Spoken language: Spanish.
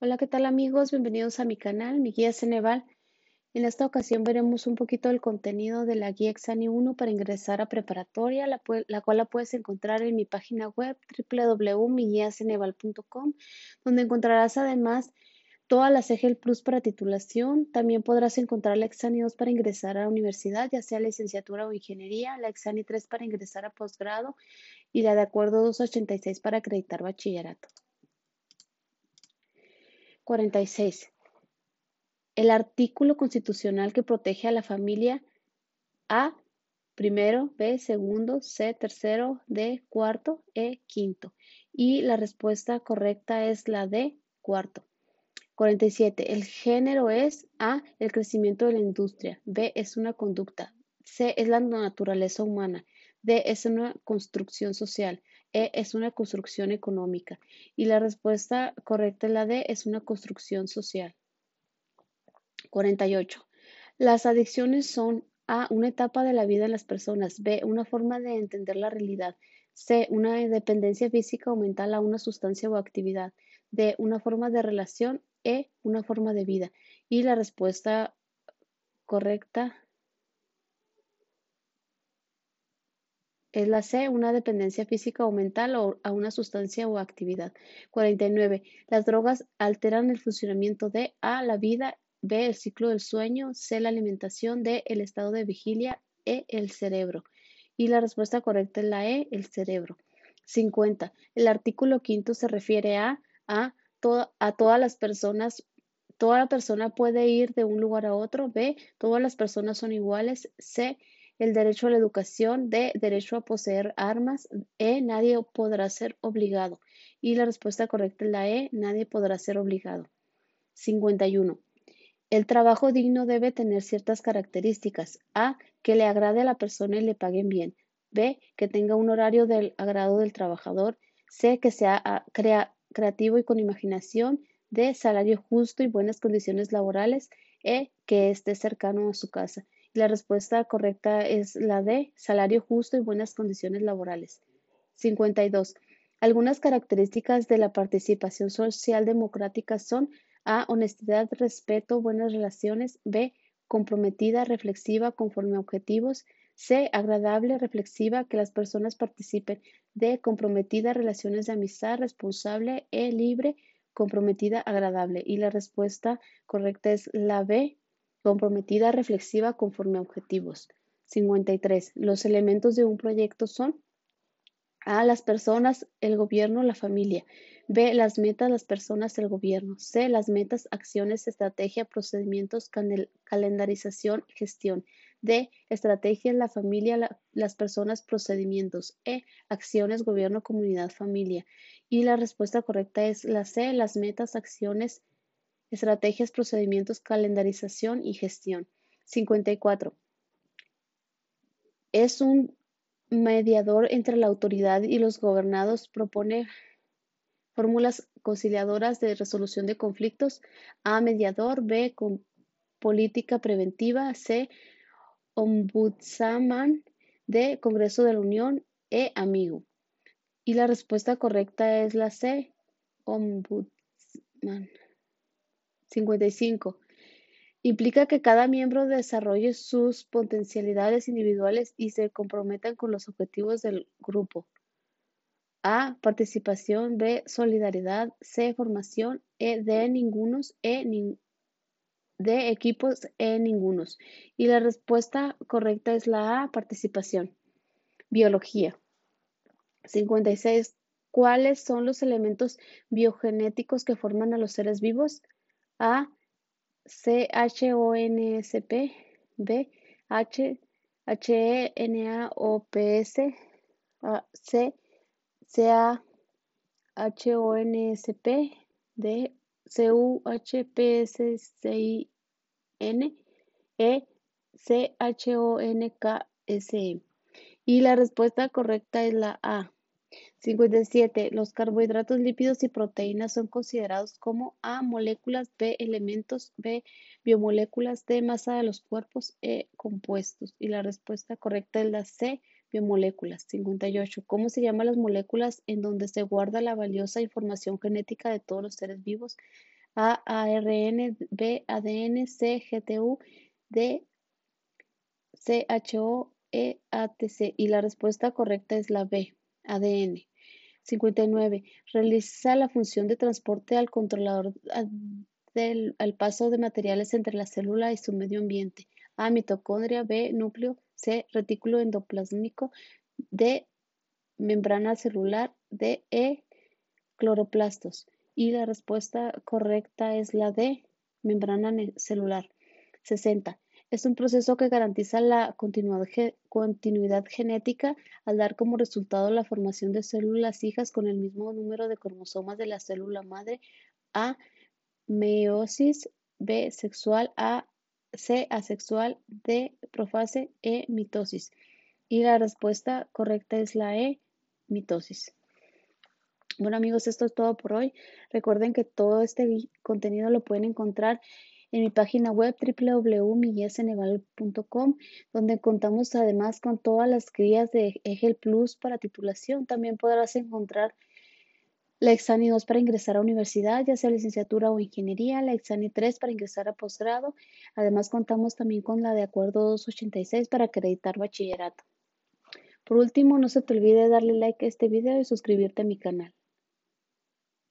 Hola, ¿qué tal amigos? Bienvenidos a mi canal, mi guía Ceneval. En esta ocasión veremos un poquito del contenido de la guía Exani 1 para ingresar a preparatoria, la, la cual la puedes encontrar en mi página web www.miguiaceneval.com, donde encontrarás además todas las EGEL Plus para titulación. También podrás encontrar la Exani 2 para ingresar a la universidad, ya sea licenciatura o ingeniería, la Exani 3 para ingresar a posgrado y la de acuerdo 286 para acreditar bachillerato. 46. El artículo constitucional que protege a la familia A, primero, B, segundo, C, tercero, D, cuarto, E, quinto. Y la respuesta correcta es la D, cuarto. 47. El género es A, el crecimiento de la industria. B, es una conducta. C, es la naturaleza humana. D, es una construcción social. E es una construcción económica y la respuesta correcta es la D es una construcción social. 48. Las adicciones son A, una etapa de la vida de las personas, B, una forma de entender la realidad, C, una dependencia física o mental a una sustancia o actividad, D, una forma de relación, E, una forma de vida. Y la respuesta correcta Es la C, una dependencia física o mental o a una sustancia o actividad. 49. Las drogas alteran el funcionamiento de A, la vida, B, el ciclo del sueño, C, la alimentación, D, el estado de vigilia, E, el cerebro. Y la respuesta correcta es la E, el cerebro. 50. El artículo quinto se refiere a A, a todas las personas toda la persona puede ir de un lugar a otro. B, todas las personas son iguales. C, el derecho a la educación, D, derecho a poseer armas, E, nadie podrá ser obligado. Y la respuesta correcta es la E, nadie podrá ser obligado. 51. El trabajo digno debe tener ciertas características. A, que le agrade a la persona y le paguen bien. B, que tenga un horario del agrado del trabajador. C, que sea ah, creativo y con imaginación. D, salario justo y buenas condiciones laborales. E, que esté cercano a su casa. La respuesta correcta es la D, salario justo y buenas condiciones laborales. 52. Algunas características de la participación social democrática son A. Honestidad, respeto, buenas relaciones. B. Comprometida, reflexiva, conforme a objetivos. C. Agradable, reflexiva, que las personas participen. D. Comprometida, relaciones de amistad, responsable. E. Libre, comprometida, agradable. Y la respuesta correcta es la B, comprometida, reflexiva, conforme a objetivos. 53. Los elementos de un proyecto son A. Las personas, el gobierno, la familia. B. Las metas, las personas, el gobierno. C. Las metas, acciones, estrategia, procedimientos, calendarización, gestión. D. Estrategia, la familia, las personas, procedimientos. E. Acciones, gobierno, comunidad, familia. Y la respuesta correcta es la C. Las metas, acciones, Estrategias, procedimientos, calendarización y gestión. 54. Es un mediador entre la autoridad y los gobernados. Propone fórmulas conciliadoras de resolución de conflictos. A. Mediador. B. Con política preventiva. C. Ombudsman. D. Congreso de la Unión. E. Amigo. Y la respuesta correcta es la C. Ombudsman. 55. Implica que cada miembro desarrolle sus potencialidades individuales y se comprometan con los objetivos del grupo. A. Participación. B. Solidaridad. C. Formación. E. De ningunos. E. de equipos. E. Ningunos. Y la respuesta correcta es la A. Participación. Biología. 56. ¿Cuáles son los elementos biogenéticos que forman a los seres vivos? A. C. H. O. N. S. P. B. H. H. E. N. A. O. P. S. C. C. A. H. O. N. S. P. D. C. U. H. P. S. C. I. N. E. C. H. O. N. K. S. E. Y la respuesta correcta es la A. 57. Los carbohidratos, lípidos y proteínas son considerados como A, moléculas, B, elementos, B, biomoléculas, D, masa de los cuerpos, E, compuestos. Y la respuesta correcta es la C, biomoléculas. 58. ¿Cómo se llaman las moléculas en donde se guarda la valiosa información genética de todos los seres vivos? A, ARN, B, ADN, C, GTU, D, CHO, E, ATC. Y la respuesta correcta es la B, ADN. 59. Realiza la función de transporte al controlador del, al paso de materiales entre la célula y su medio ambiente. A. Mitocondria. B. Núcleo. C. Retículo endoplásmico. D. Membrana celular. D. E. Cloroplastos. Y la respuesta correcta es la D. Membrana celular. 60. Es un proceso que garantiza la continuidad genética al dar como resultado la formación de células hijas con el mismo número de cromosomas de la célula madre. A. Meiosis. B. Sexual. A. C. Asexual. D. Profase. E. Mitosis. Y la respuesta correcta es la E. Mitosis. Bueno amigos, esto es todo por hoy. Recuerden que todo este contenido lo pueden encontrar en mi página web www.milleseneval.com, donde contamos además con todas las guías de EGEL Plus para titulación. También podrás encontrar la Exani 2 para ingresar a universidad, ya sea licenciatura o ingeniería, la Exani 3 para ingresar a posgrado. Además, contamos también con la de acuerdo 286 para acreditar bachillerato. Por último, no se te olvide darle like a este video y suscribirte a mi canal.